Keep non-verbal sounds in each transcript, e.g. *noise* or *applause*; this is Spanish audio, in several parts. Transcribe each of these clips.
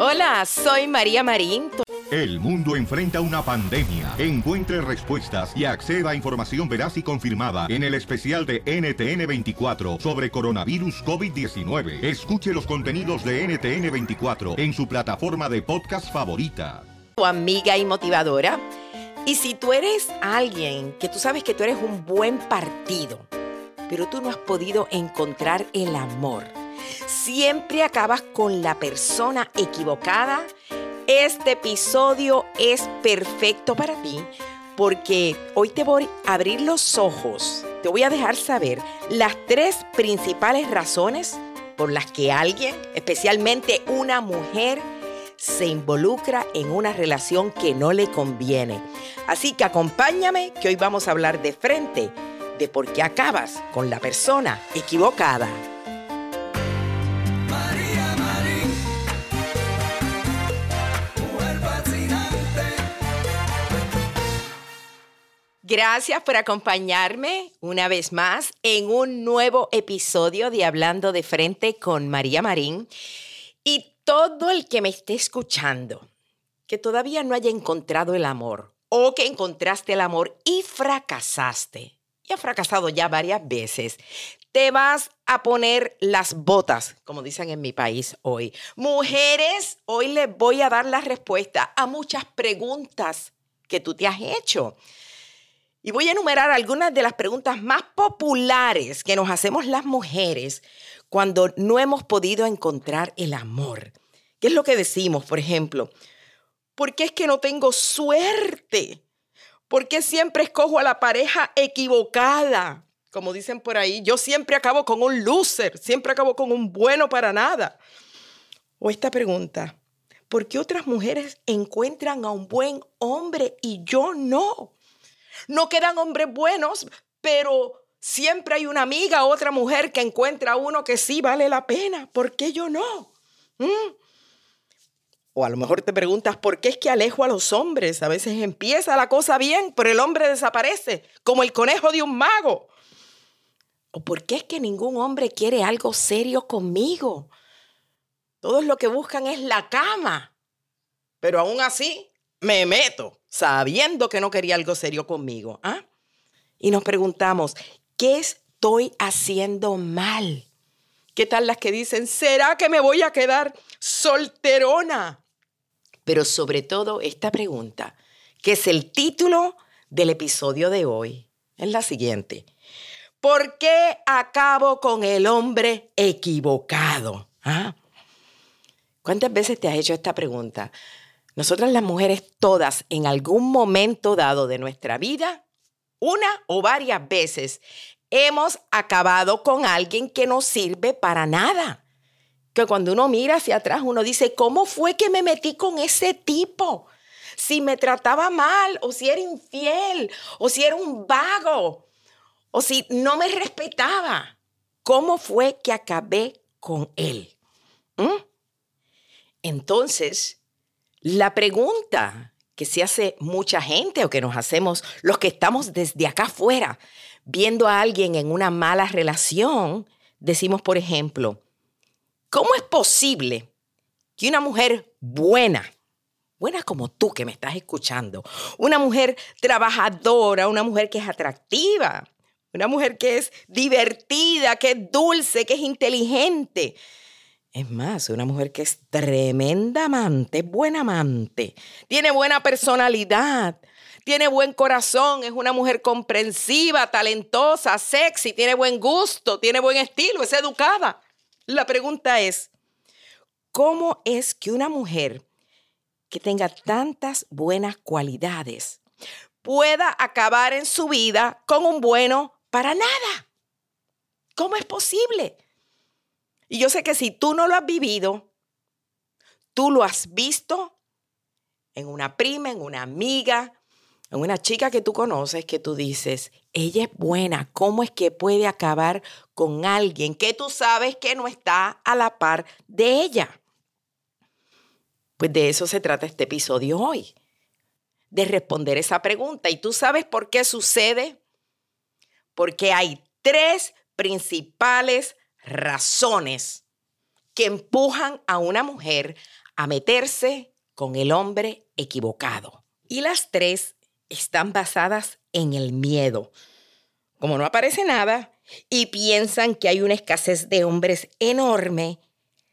Hola, soy María Marín. El mundo enfrenta una pandemia. Encuentre respuestas y acceda a información veraz y confirmada en el especial de NTN24 sobre coronavirus COVID-19. Escuche los contenidos de NTN24 en su plataforma de podcast favorita. Tu amiga y motivadora. Y si tú eres alguien que tú sabes que tú eres un buen partido, pero tú no has podido encontrar el amor siempre acabas con la persona equivocada, este episodio es perfecto para ti porque hoy te voy a abrir los ojos, te voy a dejar saber las tres principales razones por las que alguien, especialmente una mujer, se involucra en una relación que no le conviene. Así que acompáñame que hoy vamos a hablar de frente de por qué acabas con la persona equivocada. Gracias por acompañarme una vez más en un nuevo episodio de Hablando de Frente con María Marín. Y todo el que me esté escuchando, que todavía no haya encontrado el amor o que encontraste el amor y fracasaste, y ha fracasado ya varias veces, te vas a poner las botas, como dicen en mi país hoy. Mujeres, hoy les voy a dar la respuesta a muchas preguntas que tú te has hecho. Y voy a enumerar algunas de las preguntas más populares que nos hacemos las mujeres cuando no hemos podido encontrar el amor. ¿Qué es lo que decimos, por ejemplo? ¿Por qué es que no tengo suerte? ¿Por qué siempre escojo a la pareja equivocada? Como dicen por ahí, yo siempre acabo con un loser, siempre acabo con un bueno para nada. O esta pregunta, ¿por qué otras mujeres encuentran a un buen hombre y yo no? No quedan hombres buenos, pero siempre hay una amiga, otra mujer que encuentra uno que sí vale la pena. ¿Por qué yo no? ¿Mm? O a lo mejor te preguntas, ¿por qué es que alejo a los hombres? A veces empieza la cosa bien, pero el hombre desaparece, como el conejo de un mago. ¿O por qué es que ningún hombre quiere algo serio conmigo? Todos lo que buscan es la cama. Pero aún así, me meto sabiendo que no quería algo serio conmigo. ¿ah? Y nos preguntamos, ¿qué estoy haciendo mal? ¿Qué tal las que dicen, ¿será que me voy a quedar solterona? Pero sobre todo esta pregunta, que es el título del episodio de hoy, es la siguiente. ¿Por qué acabo con el hombre equivocado? ¿Ah? ¿Cuántas veces te has hecho esta pregunta? Nosotras las mujeres todas en algún momento dado de nuestra vida, una o varias veces, hemos acabado con alguien que no sirve para nada. Que cuando uno mira hacia atrás, uno dice, ¿cómo fue que me metí con ese tipo? Si me trataba mal, o si era infiel, o si era un vago, o si no me respetaba. ¿Cómo fue que acabé con él? ¿Mm? Entonces, la pregunta que se hace mucha gente o que nos hacemos los que estamos desde acá afuera viendo a alguien en una mala relación, decimos, por ejemplo, ¿cómo es posible que una mujer buena, buena como tú que me estás escuchando, una mujer trabajadora, una mujer que es atractiva, una mujer que es divertida, que es dulce, que es inteligente, Es más, una mujer que es tremenda amante, buena amante, tiene buena personalidad, tiene buen corazón, es una mujer comprensiva, talentosa, sexy, tiene buen gusto, tiene buen estilo, es educada. La pregunta es, ¿cómo es que una mujer que tenga tantas buenas cualidades pueda acabar en su vida con un bueno para nada? ¿Cómo es posible? Y yo sé que si tú no lo has vivido, tú lo has visto en una prima, en una amiga, en una chica que tú conoces que tú dices, ella es buena, ¿cómo es que puede acabar con alguien que tú sabes que no está a la par de ella? Pues de eso se trata este episodio hoy, de responder esa pregunta. ¿Y tú sabes por qué sucede? Porque hay tres principales razones que empujan a una mujer a meterse con el hombre equivocado. Y las tres están basadas en el miedo. Como no aparece nada y piensan que hay una escasez de hombres enorme,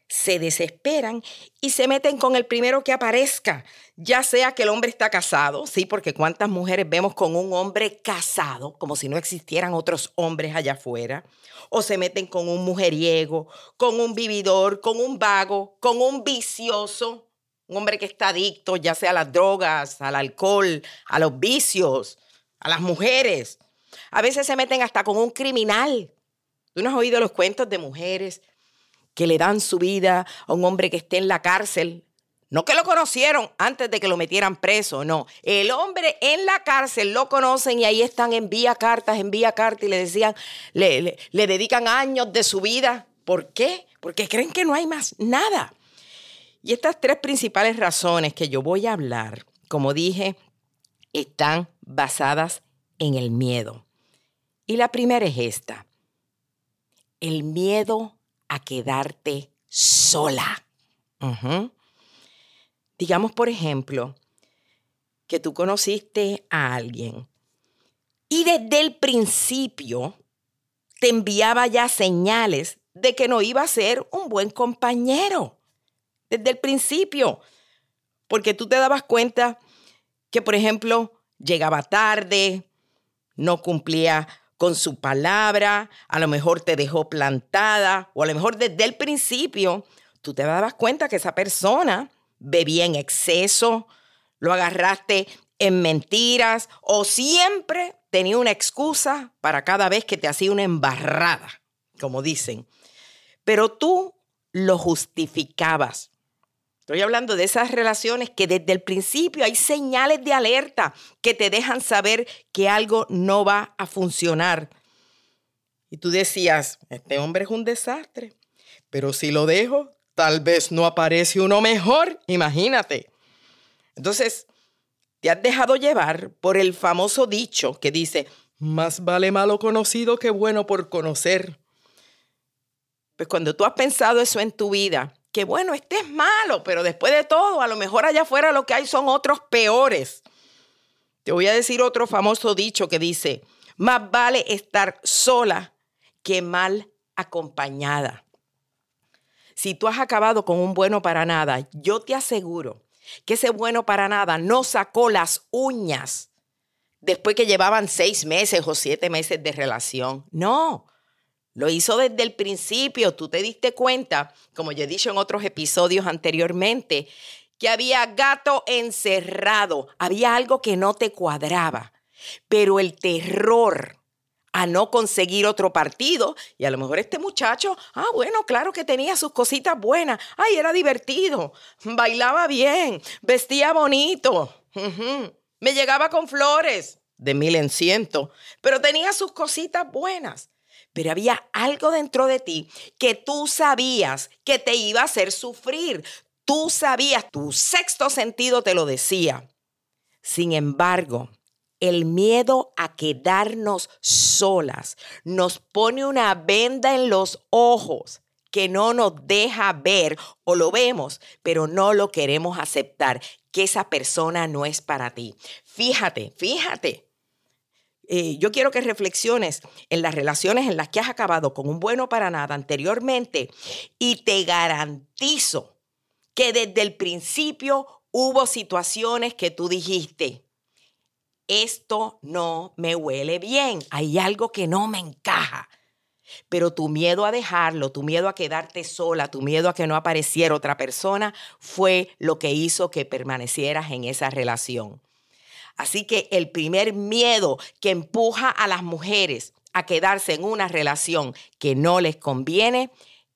se desesperan y se meten con el primero que aparezca, ya sea que el hombre está casado, sí, porque cuántas mujeres vemos con un hombre casado, como si no existieran otros hombres allá afuera, o se meten con un mujeriego, con un vividor, con un vago, con un vicioso, un hombre que está adicto ya sea a las drogas, al alcohol, a los vicios, a las mujeres. A veces se meten hasta con un criminal. ¿Tú no has oído los cuentos de mujeres que le dan su vida a un hombre que esté en la cárcel. No que lo conocieron antes de que lo metieran preso, no. El hombre en la cárcel lo conocen y ahí están, envía cartas, envía cartas y le decían, le, le dedican años de su vida. ¿Por qué? Porque creen que no hay más nada. Y estas tres principales razones que yo voy a hablar, como dije, están basadas en el miedo. Y la primera es esta. El miedo a quedarte sola. Digamos, por ejemplo, que tú conociste a alguien y desde el principio te enviaba ya señales de que no iba a ser un buen compañero. Desde el principio. Porque tú te dabas cuenta que, por ejemplo, llegaba tarde, no cumplía con su palabra, a lo mejor te dejó plantada o a lo mejor desde el principio tú te dabas cuenta que esa persona bebía en exceso, lo agarraste en mentiras o siempre tenía una excusa para cada vez que te hacía una embarrada, como dicen. Pero tú lo justificabas. Estoy hablando de esas relaciones que desde el principio hay señales de alerta que te dejan saber que algo no va a funcionar. Y tú decías, este hombre es un desastre, pero si lo dejo, tal vez no aparece uno mejor, imagínate. Entonces, te has dejado llevar por el famoso dicho que dice, más vale malo conocido que bueno por conocer. Pues cuando tú has pensado eso en tu vida, que bueno, este es malo, pero después de todo, a lo mejor allá afuera lo que hay son otros peores. Te voy a decir otro famoso dicho que dice, más vale estar sola que mal acompañada. Si tú has acabado con un bueno para nada, yo te aseguro que ese bueno para nada no sacó las uñas después que llevaban seis meses o siete meses de relación. No, lo hizo desde el principio. Tú te diste cuenta, como yo he dicho en otros episodios anteriormente, que había gato encerrado, había algo que no te cuadraba. Pero el terror a no conseguir otro partido, y a lo mejor este muchacho, ah, bueno, claro que tenía sus cositas buenas, ay, era divertido, bailaba bien, vestía bonito, me llegaba con flores de mil en ciento, pero tenía sus cositas buenas pero había algo dentro de ti que tú sabías que te iba a hacer sufrir. Tú sabías, tu sexto sentido te lo decía. Sin embargo, el miedo a quedarnos solas nos pone una venda en los ojos que no nos deja ver o lo vemos, pero no lo queremos aceptar, que esa persona no es para ti. Fíjate, fíjate, eh, yo quiero que reflexiones en las relaciones en las que has acabado con un bueno para nada anteriormente y te garantizo que desde el principio hubo situaciones que tú dijiste, esto no me huele bien, hay algo que no me encaja. Pero tu miedo a dejarlo, tu miedo a quedarte sola, tu miedo a que no apareciera otra persona fue lo que hizo que permanecieras en esa relación. Así que el primer miedo que empuja a las mujeres a quedarse en una relación que no les conviene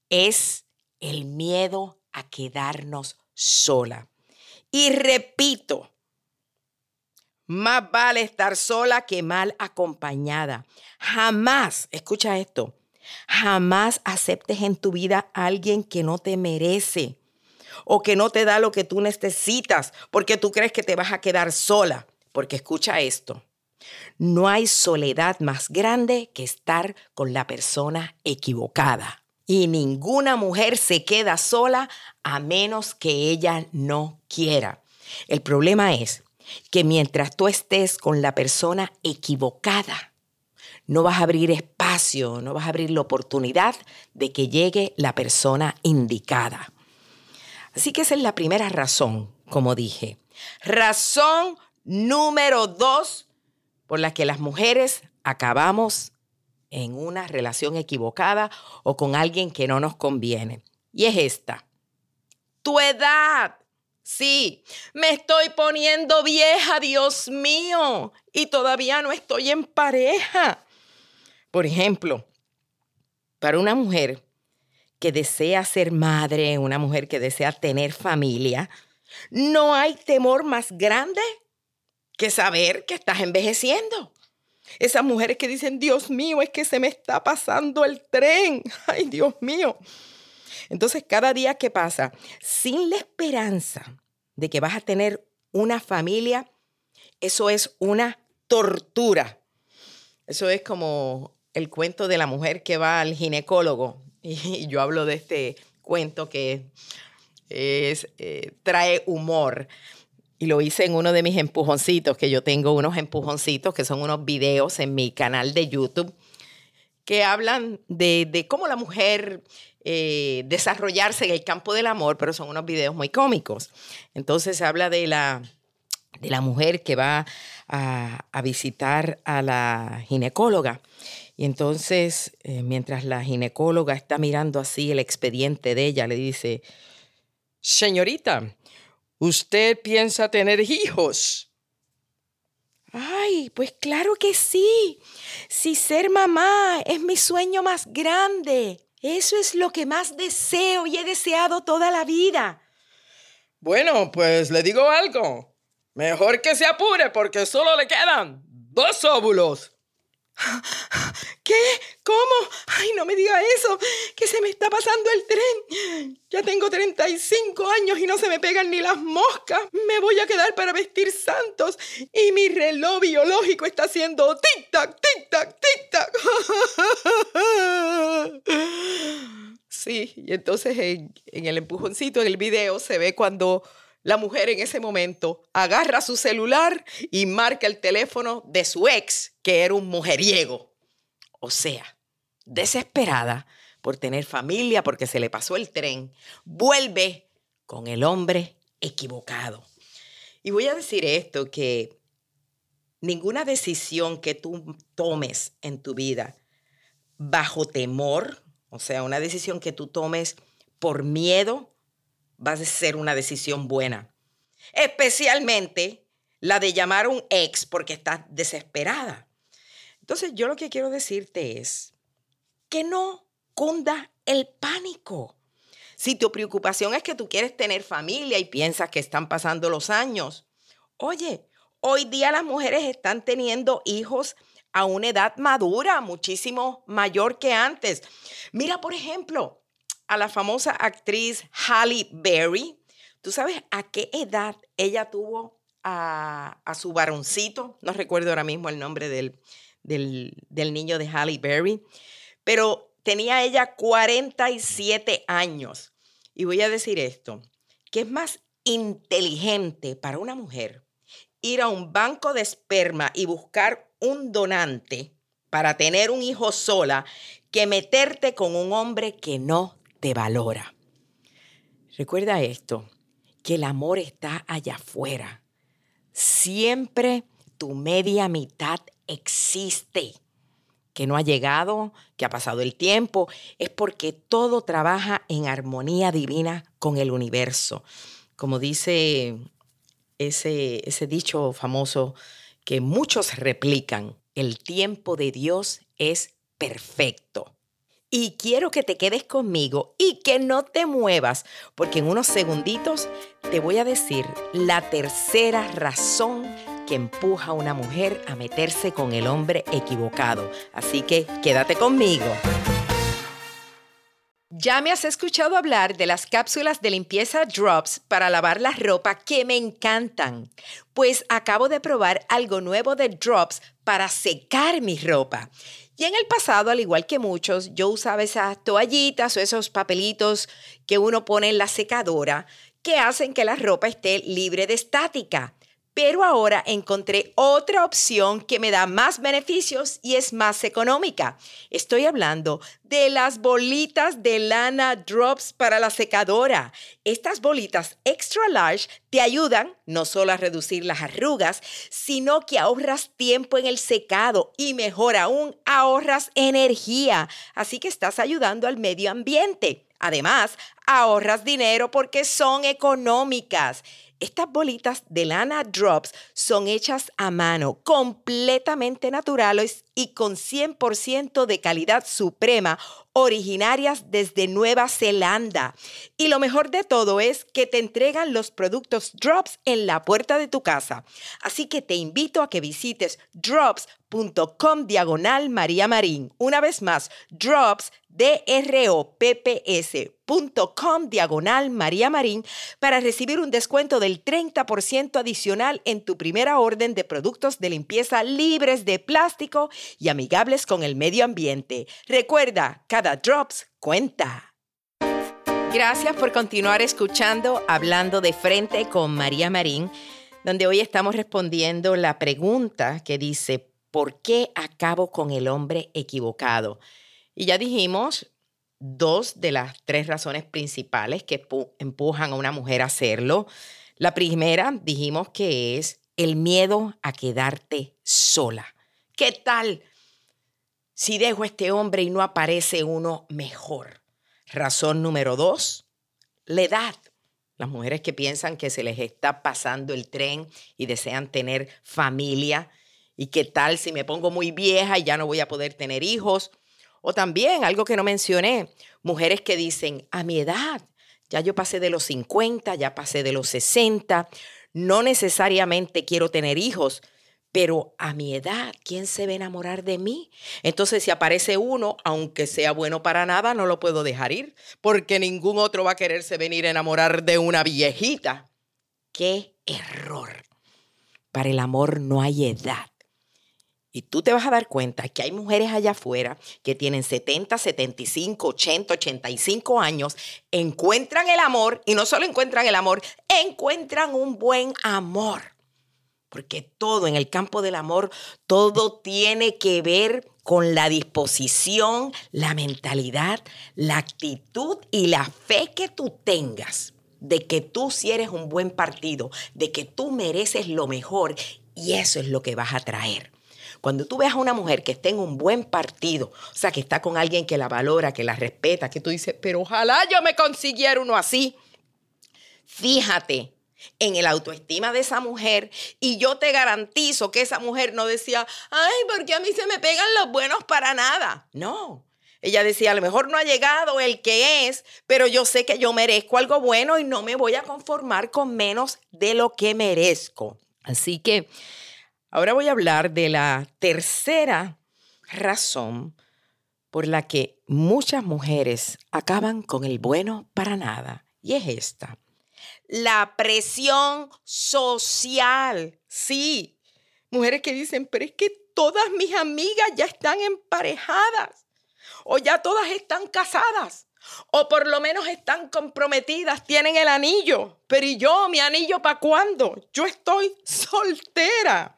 es el miedo a quedarnos sola. Y repito, más vale estar sola que mal acompañada. Jamás, escucha esto, jamás aceptes en tu vida a alguien que no te merece o que no te da lo que tú necesitas porque tú crees que te vas a quedar sola. Porque escucha esto, no hay soledad más grande que estar con la persona equivocada. Y ninguna mujer se queda sola a menos que ella no quiera. El problema es que mientras tú estés con la persona equivocada, no vas a abrir espacio, no vas a abrir la oportunidad de que llegue la persona indicada. Así que esa es la primera razón, como dije. Razón número dos por la que las mujeres acabamos en una relación equivocada o con alguien que no nos conviene. Y es esta. Tu edad. Sí, me estoy poniendo vieja, Dios mío, y todavía no estoy en pareja. Por ejemplo, para una mujer que desea ser madre, una mujer que desea tener familia, no hay temor más grande que saber que estás envejeciendo. Esas mujeres que dicen, Dios mío, es que se me está pasando el tren. *laughs* Ay, Dios mío. Entonces, cada día que pasa, sin la esperanza de que vas a tener una familia, eso es una tortura. Eso es como el cuento de la mujer que va al ginecólogo. *laughs* Y yo hablo de este cuento que es, eh, trae humor y lo hice en uno de mis empujoncitos, que yo tengo unos empujoncitos que son unos videos en mi canal de YouTube que hablan de, cómo la mujer eh, desarrollarse en el campo del amor, pero son unos videos muy cómicos. Entonces se habla de la, de la mujer que va a, visitar a la ginecóloga. Y entonces, eh, mientras la ginecóloga está mirando así el expediente de ella, le dice, señorita, ¿Usted piensa tener hijos? Ay, pues claro que sí. Si ser mamá es mi sueño más grande. Eso es lo que más deseo y he deseado toda la vida. Bueno, pues le digo algo. Mejor que se apure porque solo le quedan dos óvulos. ¿Qué? ¿Cómo? Ay, no me diga eso, que se me está pasando el tren. Ya tengo 35 años y no se me pegan ni las moscas. Me voy a quedar para vestir santos y mi reloj biológico está haciendo tic-tac, tic-tac, tic-tac. *laughs* Sí, y entonces en, en el empujoncito, en el video, se ve cuando la mujer en ese momento agarra su celular y marca el teléfono de su ex, que era un mujeriego. O sea, desesperada por tener familia, porque se le pasó el tren, vuelve con el hombre equivocado. Y voy a decir esto, que ninguna decisión que tú tomes en tu vida bajo temor, o sea, una decisión que tú tomes por miedo, va a ser una decisión buena. Especialmente la de llamar a un ex porque estás desesperada. Entonces yo lo que quiero decirte es que no cunda el pánico. Si tu preocupación es que tú quieres tener familia y piensas que están pasando los años, oye, hoy día las mujeres están teniendo hijos a una edad madura, muchísimo mayor que antes. Mira, por ejemplo, a la famosa actriz Halle Berry. ¿Tú sabes a qué edad ella tuvo a, su varoncito? No recuerdo ahora mismo el nombre del, del, niño de Halle Berry, pero tenía ella 47 años. Y voy a decir esto, que es más inteligente para una mujer ir a un banco de esperma y buscar un donante para tener un hijo sola que meterte con un hombre que no te valora. Recuerda esto, que el amor está allá afuera. Siempre tu media mitad existe. Que no ha llegado, que ha pasado el tiempo, es porque todo trabaja en armonía divina con el universo. Como dice ese, ese dicho famoso que muchos replican, el tiempo de Dios es perfecto. Y quiero que te quedes conmigo y que no te muevas, porque en unos segunditos te voy a decir la tercera razón que empuja a una mujer a meterse con el hombre equivocado. Así que quédate conmigo. Ya me has escuchado hablar de las cápsulas de limpieza Drops para lavar la ropa que me encantan. Pues acabo de probar algo nuevo de Drops para secar mi ropa. Y en el pasado, al igual que muchos, yo usaba esas toallitas o esos papelitos que uno pone en la secadora que hacen que la ropa esté libre de estática. Pero ahora encontré otra opción que me da más beneficios y es más económica. Estoy hablando de las bolitas de lana drops para la secadora. Estas bolitas extra large te ayudan no solo a reducir las arrugas, sino que ahorras tiempo en el secado y mejor aún ahorras energía. Así que estás ayudando al medio ambiente. Además, ahorras dinero porque son económicas. Estas bolitas de lana drops son hechas a mano, completamente naturales y con 100% de calidad suprema, originarias desde Nueva Zelanda. Y lo mejor de todo es que te entregan los productos drops en la puerta de tu casa. Así que te invito a que visites drops.com diagonal María Marín. Una vez más, drops dropps.com diagonal María Marín para recibir un descuento del 30% adicional en tu primera orden de productos de limpieza libres de plástico y amigables con el medio ambiente. Recuerda, cada drops cuenta. Gracias por continuar escuchando Hablando de frente con María Marín, donde hoy estamos respondiendo la pregunta que dice, ¿por qué acabo con el hombre equivocado? Y ya dijimos dos de las tres razones principales que empujan a una mujer a hacerlo. La primera dijimos que es el miedo a quedarte sola. ¿Qué tal si dejo a este hombre y no aparece uno mejor? Razón número dos, la edad. Las mujeres que piensan que se les está pasando el tren y desean tener familia. ¿Y qué tal si me pongo muy vieja y ya no voy a poder tener hijos? O también, algo que no mencioné, mujeres que dicen, a mi edad, ya yo pasé de los 50, ya pasé de los 60, no necesariamente quiero tener hijos, pero a mi edad, ¿quién se va a enamorar de mí? Entonces, si aparece uno, aunque sea bueno para nada, no lo puedo dejar ir, porque ningún otro va a quererse venir a enamorar de una viejita. ¡Qué error! Para el amor no hay edad. Y tú te vas a dar cuenta que hay mujeres allá afuera que tienen 70, 75, 80, 85 años, encuentran el amor y no solo encuentran el amor, encuentran un buen amor. Porque todo en el campo del amor, todo tiene que ver con la disposición, la mentalidad, la actitud y la fe que tú tengas de que tú si eres un buen partido, de que tú mereces lo mejor y eso es lo que vas a traer. Cuando tú ves a una mujer que está en un buen partido, o sea, que está con alguien que la valora, que la respeta, que tú dices, pero ojalá yo me consiguiera uno así. Fíjate en el autoestima de esa mujer y yo te garantizo que esa mujer no decía, ay, porque a mí se me pegan los buenos para nada. No. Ella decía, a lo mejor no ha llegado el que es, pero yo sé que yo merezco algo bueno y no me voy a conformar con menos de lo que merezco. Así que Ahora voy a hablar de la tercera razón por la que muchas mujeres acaban con el bueno para nada. Y es esta. La presión social. Sí, mujeres que dicen, pero es que todas mis amigas ya están emparejadas o ya todas están casadas O por lo menos están comprometidas, tienen el anillo. Pero ¿y yo, mi anillo para cuándo? Yo estoy soltera.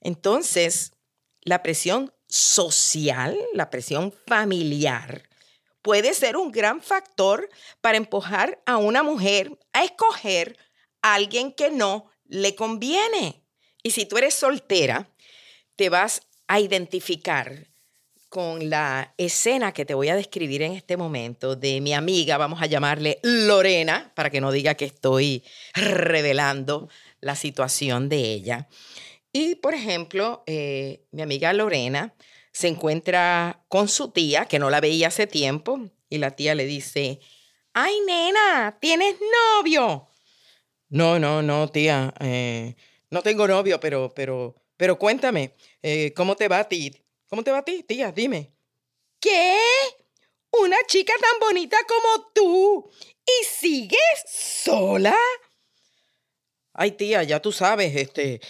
Entonces, la presión social, la presión familiar, puede ser un gran factor para empujar a una mujer a escoger a alguien que no le conviene. Y si tú eres soltera, te vas a identificar con la escena que te voy a describir en este momento de mi amiga, vamos a llamarle Lorena, para que no diga que estoy revelando la situación de ella. Y, por ejemplo, eh, mi amiga Lorena se encuentra con su tía, que no la veía hace tiempo, y la tía le dice, ay, nena, ¿tienes novio? No, no, no, tía, eh, no tengo novio, pero, pero, pero cuéntame, eh, ¿cómo te va a ti? ¿Cómo te va a ti, tía? Dime. ¿Qué? Una chica tan bonita como tú y sigues sola. Ay, tía, ya tú sabes, este,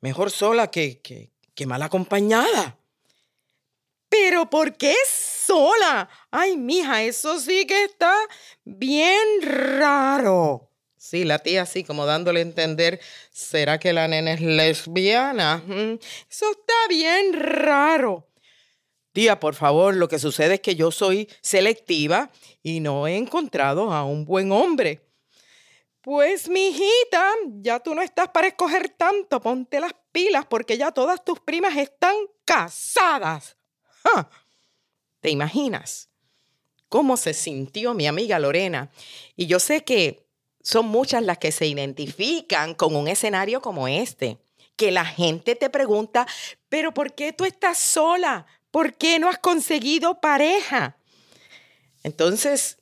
mejor sola que, que, que mal acompañada. Pero ¿por qué sola? Ay, mija, eso sí que está bien raro. Sí, la tía así como dándole a entender, ¿será que la nena es lesbiana? Eso está bien raro. Tía, por favor, lo que sucede es que yo soy selectiva y no he encontrado a un buen hombre. Pues, mijita, ya tú no estás para escoger tanto, ponte las pilas porque ya todas tus primas están casadas. ¿Te imaginas cómo se sintió mi amiga Lorena? Y yo sé que son muchas las que se identifican con un escenario como este, que la gente te pregunta, pero ¿por qué tú estás sola? ¿Por qué no has conseguido pareja? Entonces,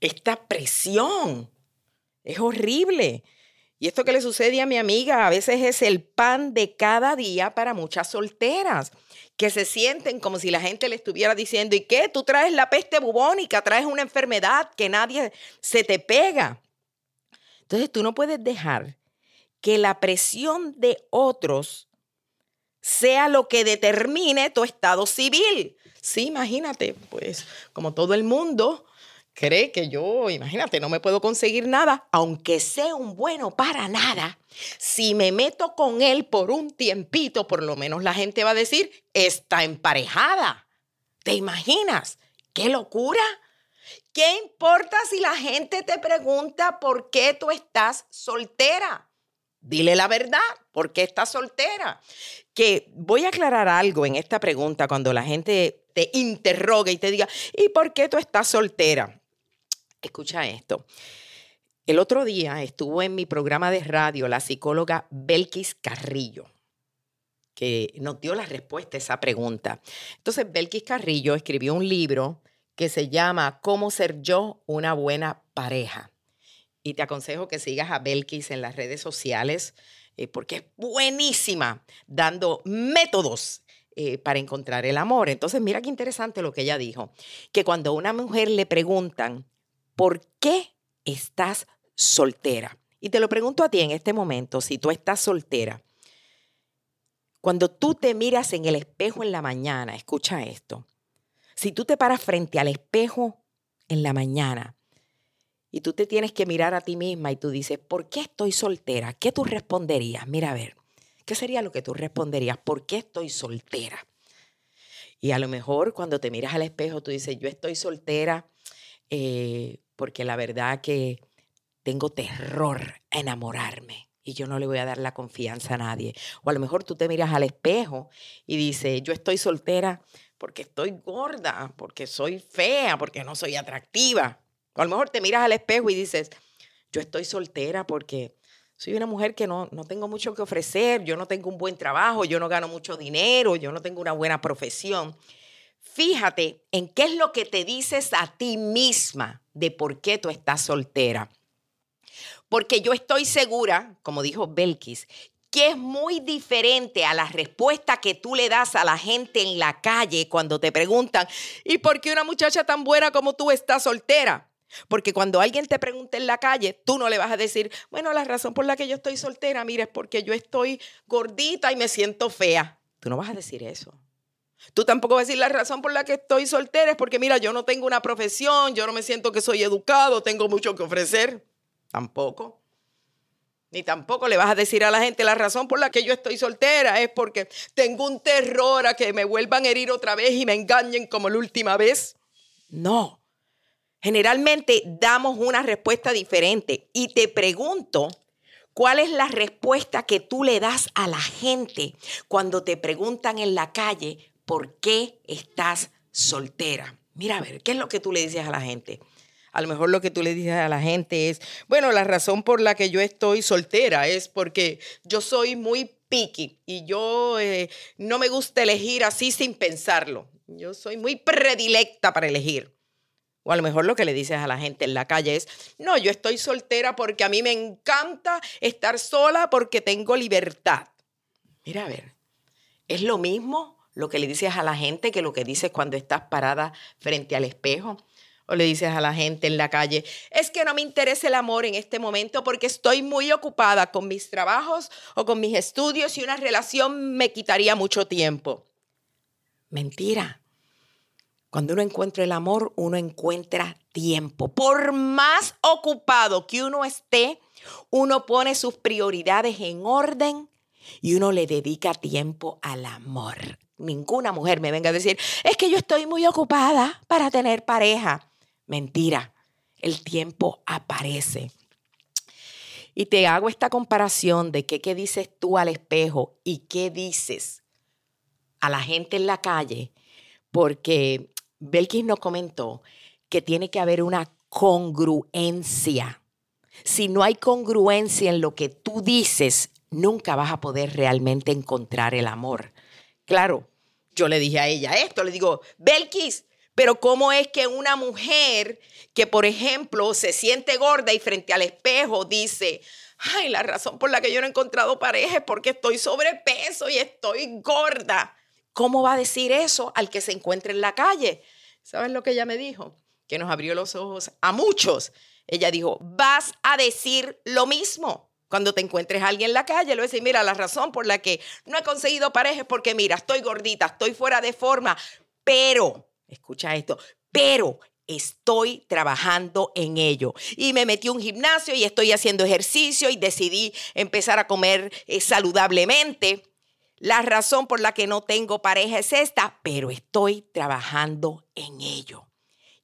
esta presión es horrible. Y esto que le sucede a mi amiga a veces es el pan de cada día para muchas solteras, que se sienten como si la gente le estuviera diciendo, ¿y qué? Tú traes la peste bubónica, traes una enfermedad que nadie se te pega. Entonces tú no puedes dejar que la presión de otros sea lo que determine tu estado civil. Sí, imagínate, pues como todo el mundo cree que yo, imagínate, no me puedo conseguir nada, aunque sea un bueno para nada. Si me meto con él por un tiempito, por lo menos la gente va a decir, está emparejada. ¿Te imaginas? ¡Qué locura! ¿Qué importa si la gente te pregunta por qué tú estás soltera? Dile la verdad, ¿por qué estás soltera? Que voy a aclarar algo en esta pregunta cuando la gente te interroga y te diga, ¿y por qué tú estás soltera? Escucha esto. El otro día estuvo en mi programa de radio la psicóloga Belkis Carrillo que nos dio la respuesta a esa pregunta. Entonces, Belkis Carrillo escribió un libro que se llama Cómo ser yo una buena pareja. Y te aconsejo que sigas a Belkis en las redes sociales eh, porque es buenísima dando métodos eh, para encontrar el amor. Entonces, mira qué interesante lo que ella dijo, que cuando a una mujer le preguntan, ¿por qué estás soltera? Y te lo pregunto a ti en este momento, si tú estás soltera, cuando tú te miras en el espejo en la mañana, escucha esto, si tú te paras frente al espejo en la mañana y tú te tienes que mirar a ti misma y tú dices, ¿por qué estoy soltera? ¿Qué tú responderías? Mira, a ver, ¿qué sería lo que tú responderías? ¿Por qué estoy soltera? Y a lo mejor cuando te miras al espejo tú dices, yo estoy soltera eh, porque la verdad que tengo terror a enamorarme y yo no le voy a dar la confianza a nadie. O a lo mejor tú te miras al espejo y dices, yo estoy soltera porque estoy gorda, porque soy fea, porque no soy atractiva. O a lo mejor te miras al espejo y dices, yo estoy soltera porque soy una mujer que no, no tengo mucho que ofrecer, yo no tengo un buen trabajo, yo no gano mucho dinero, yo no tengo una buena profesión. Fíjate en qué es lo que te dices a ti misma de por qué tú estás soltera. Porque yo estoy segura, como dijo Belkis, que es muy diferente a la respuesta que tú le das a la gente en la calle cuando te preguntan, ¿y por qué una muchacha tan buena como tú está soltera? Porque cuando alguien te pregunta en la calle, tú no le vas a decir, bueno, la razón por la que yo estoy soltera, mira, es porque yo estoy gordita y me siento fea. Tú no vas a decir eso. Tú tampoco vas a decir la razón por la que estoy soltera es porque, mira, yo no tengo una profesión, yo no me siento que soy educado, tengo mucho que ofrecer. Tampoco. Ni tampoco le vas a decir a la gente la razón por la que yo estoy soltera es porque tengo un terror a que me vuelvan a herir otra vez y me engañen como la última vez. No. Generalmente damos una respuesta diferente y te pregunto, ¿cuál es la respuesta que tú le das a la gente cuando te preguntan en la calle por qué estás soltera? Mira a ver, ¿qué es lo que tú le dices a la gente? A lo mejor lo que tú le dices a la gente es, bueno, la razón por la que yo estoy soltera es porque yo soy muy picky y yo eh, no me gusta elegir así sin pensarlo. Yo soy muy predilecta para elegir. O a lo mejor lo que le dices a la gente en la calle es, no, yo estoy soltera porque a mí me encanta estar sola porque tengo libertad. Mira, a ver, es lo mismo lo que le dices a la gente que lo que dices cuando estás parada frente al espejo. O le dices a la gente en la calle, es que no me interesa el amor en este momento porque estoy muy ocupada con mis trabajos o con mis estudios y una relación me quitaría mucho tiempo. Mentira. Cuando uno encuentra el amor, uno encuentra tiempo. Por más ocupado que uno esté, uno pone sus prioridades en orden y uno le dedica tiempo al amor. Ninguna mujer me venga a decir, es que yo estoy muy ocupada para tener pareja. Mentira, el tiempo aparece. Y te hago esta comparación de qué dices tú al espejo y qué dices a la gente en la calle, porque Belkis nos comentó que tiene que haber una congruencia. Si no hay congruencia en lo que tú dices, nunca vas a poder realmente encontrar el amor. Claro, yo le dije a ella esto, le digo, Belkis, pero ¿cómo es que una mujer que, por ejemplo, se siente gorda y frente al espejo dice, ay, la razón por la que yo no he encontrado pareja es porque estoy sobrepeso y estoy gorda? ¿Cómo va a decir eso al que se encuentre en la calle? ¿Sabes lo que ella me dijo? Que nos abrió los ojos a muchos. Ella dijo, vas a decir lo mismo. Cuando te encuentres a alguien en la calle, a decir, mira, la razón por la que no he conseguido pareja es porque, mira, estoy gordita, estoy fuera de forma, pero, escucha esto, pero estoy trabajando en ello. Y me metí a un gimnasio y estoy haciendo ejercicio y decidí empezar a comer eh, saludablemente. La razón por la que no tengo pareja es esta, pero estoy trabajando en ello.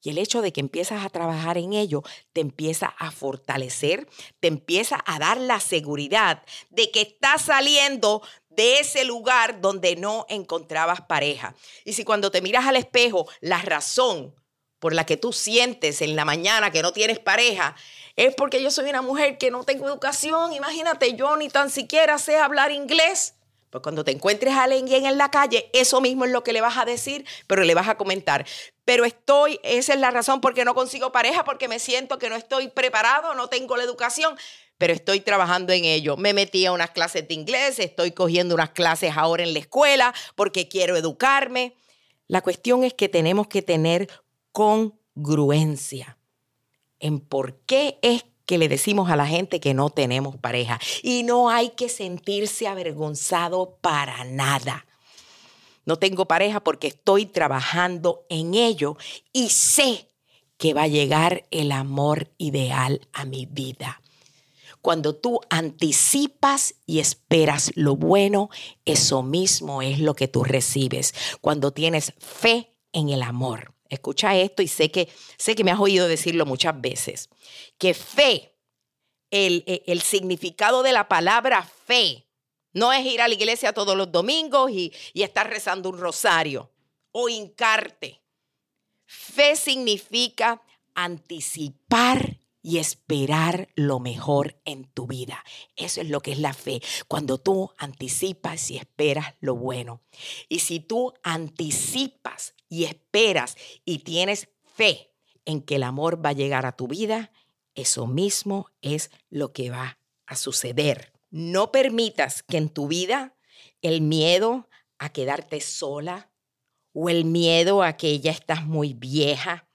Y el hecho de que empiezas a trabajar en ello te empieza a fortalecer, te empieza a dar la seguridad de que estás saliendo de ese lugar donde no encontrabas pareja. Y si cuando te miras al espejo, la razón por la que tú sientes en la mañana que no tienes pareja es porque yo soy una mujer que no tengo educación, imagínate, yo ni tan siquiera sé hablar inglés. Pues cuando te encuentres a alguien en la calle, eso mismo es lo que le vas a decir, pero le vas a comentar. Pero estoy, esa es la razón por qué no consigo pareja, porque me siento que no estoy preparado, no tengo la educación, pero estoy trabajando en ello. Me metí a unas clases de inglés, estoy cogiendo unas clases ahora en la escuela porque quiero educarme. La cuestión es que tenemos que tener congruencia en por qué es que le decimos a la gente que no tenemos pareja. Y no hay que sentirse avergonzado para nada. No tengo pareja porque estoy trabajando en ello y sé que va a llegar el amor ideal a mi vida. Cuando tú anticipas y esperas lo bueno, eso mismo es lo que tú recibes. Cuando tienes fe en el amor. Escucha esto y sé que, sé que me has oído decirlo muchas veces, que fe, el, e, el significado de la palabra fe, no es ir a la iglesia todos los domingos y, y estar rezando un rosario o hincarte. Fe significa anticipar y esperar lo mejor en tu vida. Eso es lo que es la fe, cuando tú anticipas y esperas lo bueno. Y si tú anticipas y esperas y tienes fe en que el amor va a llegar a tu vida, eso mismo es lo que va a suceder. No permitas que en tu vida el miedo a quedarte sola o el miedo a que ya estás muy vieja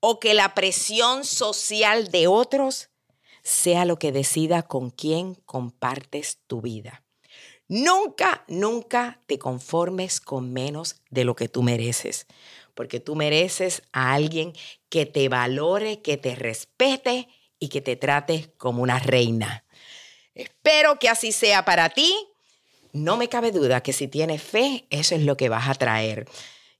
o que la presión social de otros sea lo que decida con quién compartes tu vida. Nunca, nunca te conformes con menos de lo que tú mereces, porque tú mereces a alguien que te valore, que te respete y que te trate como una reina. Espero que así sea para ti. No me cabe duda que si tienes fe, eso es lo que vas a traer.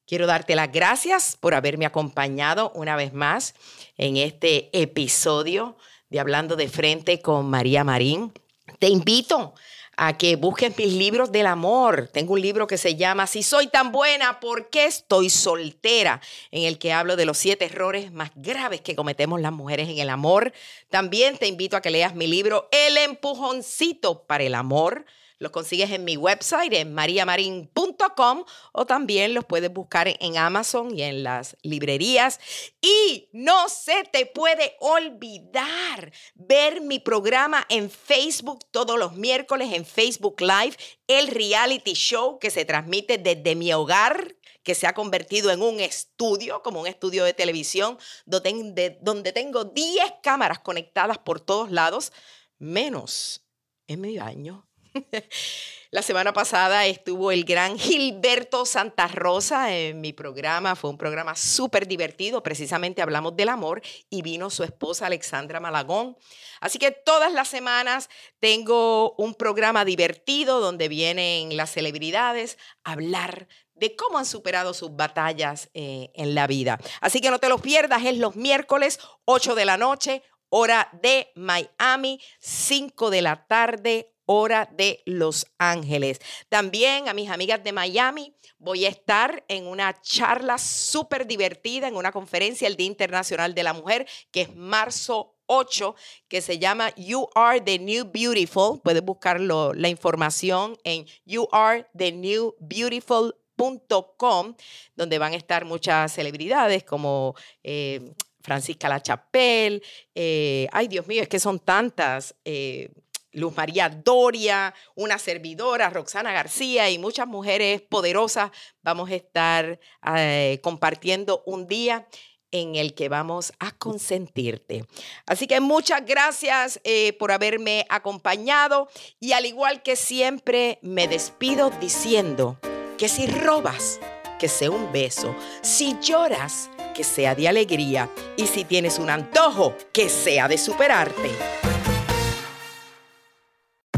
Quiero darte las gracias por haberme acompañado una vez más en este episodio de Hablando de Frente con María Marín. Te invito a que busques mis libros del amor. Tengo un libro que se llama Si soy tan buena, ¿por qué estoy soltera? En el que hablo de los siete errores más graves que cometemos las mujeres en el amor. También te invito a que leas mi libro El empujoncito para el amor los consigues en mi website, en mariamarin.com, o también los puedes buscar en Amazon y en las librerías. Y no se te puede olvidar ver mi programa en Facebook todos los miércoles en Facebook Live, el reality show que se transmite desde mi hogar que se ha convertido en un estudio, como un estudio de televisión, donde, tengo 10 cámaras conectadas por todos lados, menos en mi baño *laughs* La semana pasada estuvo el gran Gilberto Santa Rosa en mi programa. Fue un programa súper divertido. Precisamente hablamos del amor y vino su esposa Alexandra Malagón. Así que todas las semanas tengo un programa divertido donde vienen las celebridades a hablar de cómo han superado sus batallas eh, en la vida. Así que no te los pierdas, es los miércoles 8 de la noche, hora de Miami, 5 de la tarde, hora de Los Ángeles. También a mis amigas de Miami voy a estar en una charla súper divertida en una conferencia el Día Internacional de la Mujer, que es marzo 8, que se llama You Are the New Beautiful. Puedes buscar la información en youarethenewbeautiful.com, donde van a estar muchas celebridades como... Eh, Francisca La Chapelle, eh, ay Dios mío, es que son tantas, eh, Luz María Doria, una servidora, Roxana García y muchas mujeres poderosas vamos a estar eh, compartiendo un día en el que vamos a consentirte. Así que muchas gracias eh, por haberme acompañado y al igual que siempre me despido diciendo que si robas, que sea un beso, si lloras, que sea de alegría y si tienes un antojo, que sea de superarte.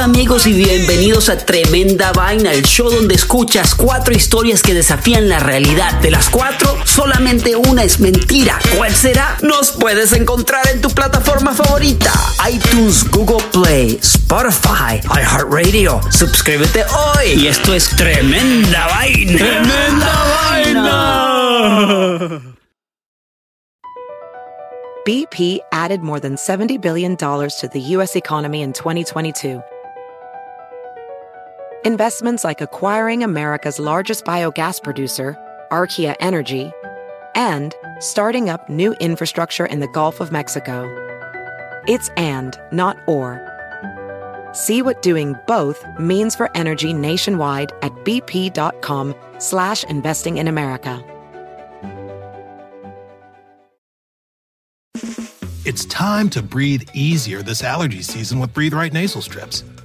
Hola amigos y bienvenidos a Tremenda Vaina, el show donde escuchas cuatro historias que desafían la realidad. De las cuatro, solamente una es mentira. ¿Cuál será? Nos puedes encontrar en tu plataforma favorita. iTunes, Google Play, Spotify, iHeartRadio. Suscríbete hoy. Y esto es Tremenda Vaina. ¡Tremenda Vaina! BP added more than $70 billion to the U.S. economy in 2022. Investments like acquiring America's largest biogas producer, Archaea Energy, and starting up new infrastructure in the Gulf of Mexico. It's and, not or. See what doing both means for energy nationwide at bp.com slash investing in America. It's time to breathe easier this allergy season with Breathe Right nasal strips.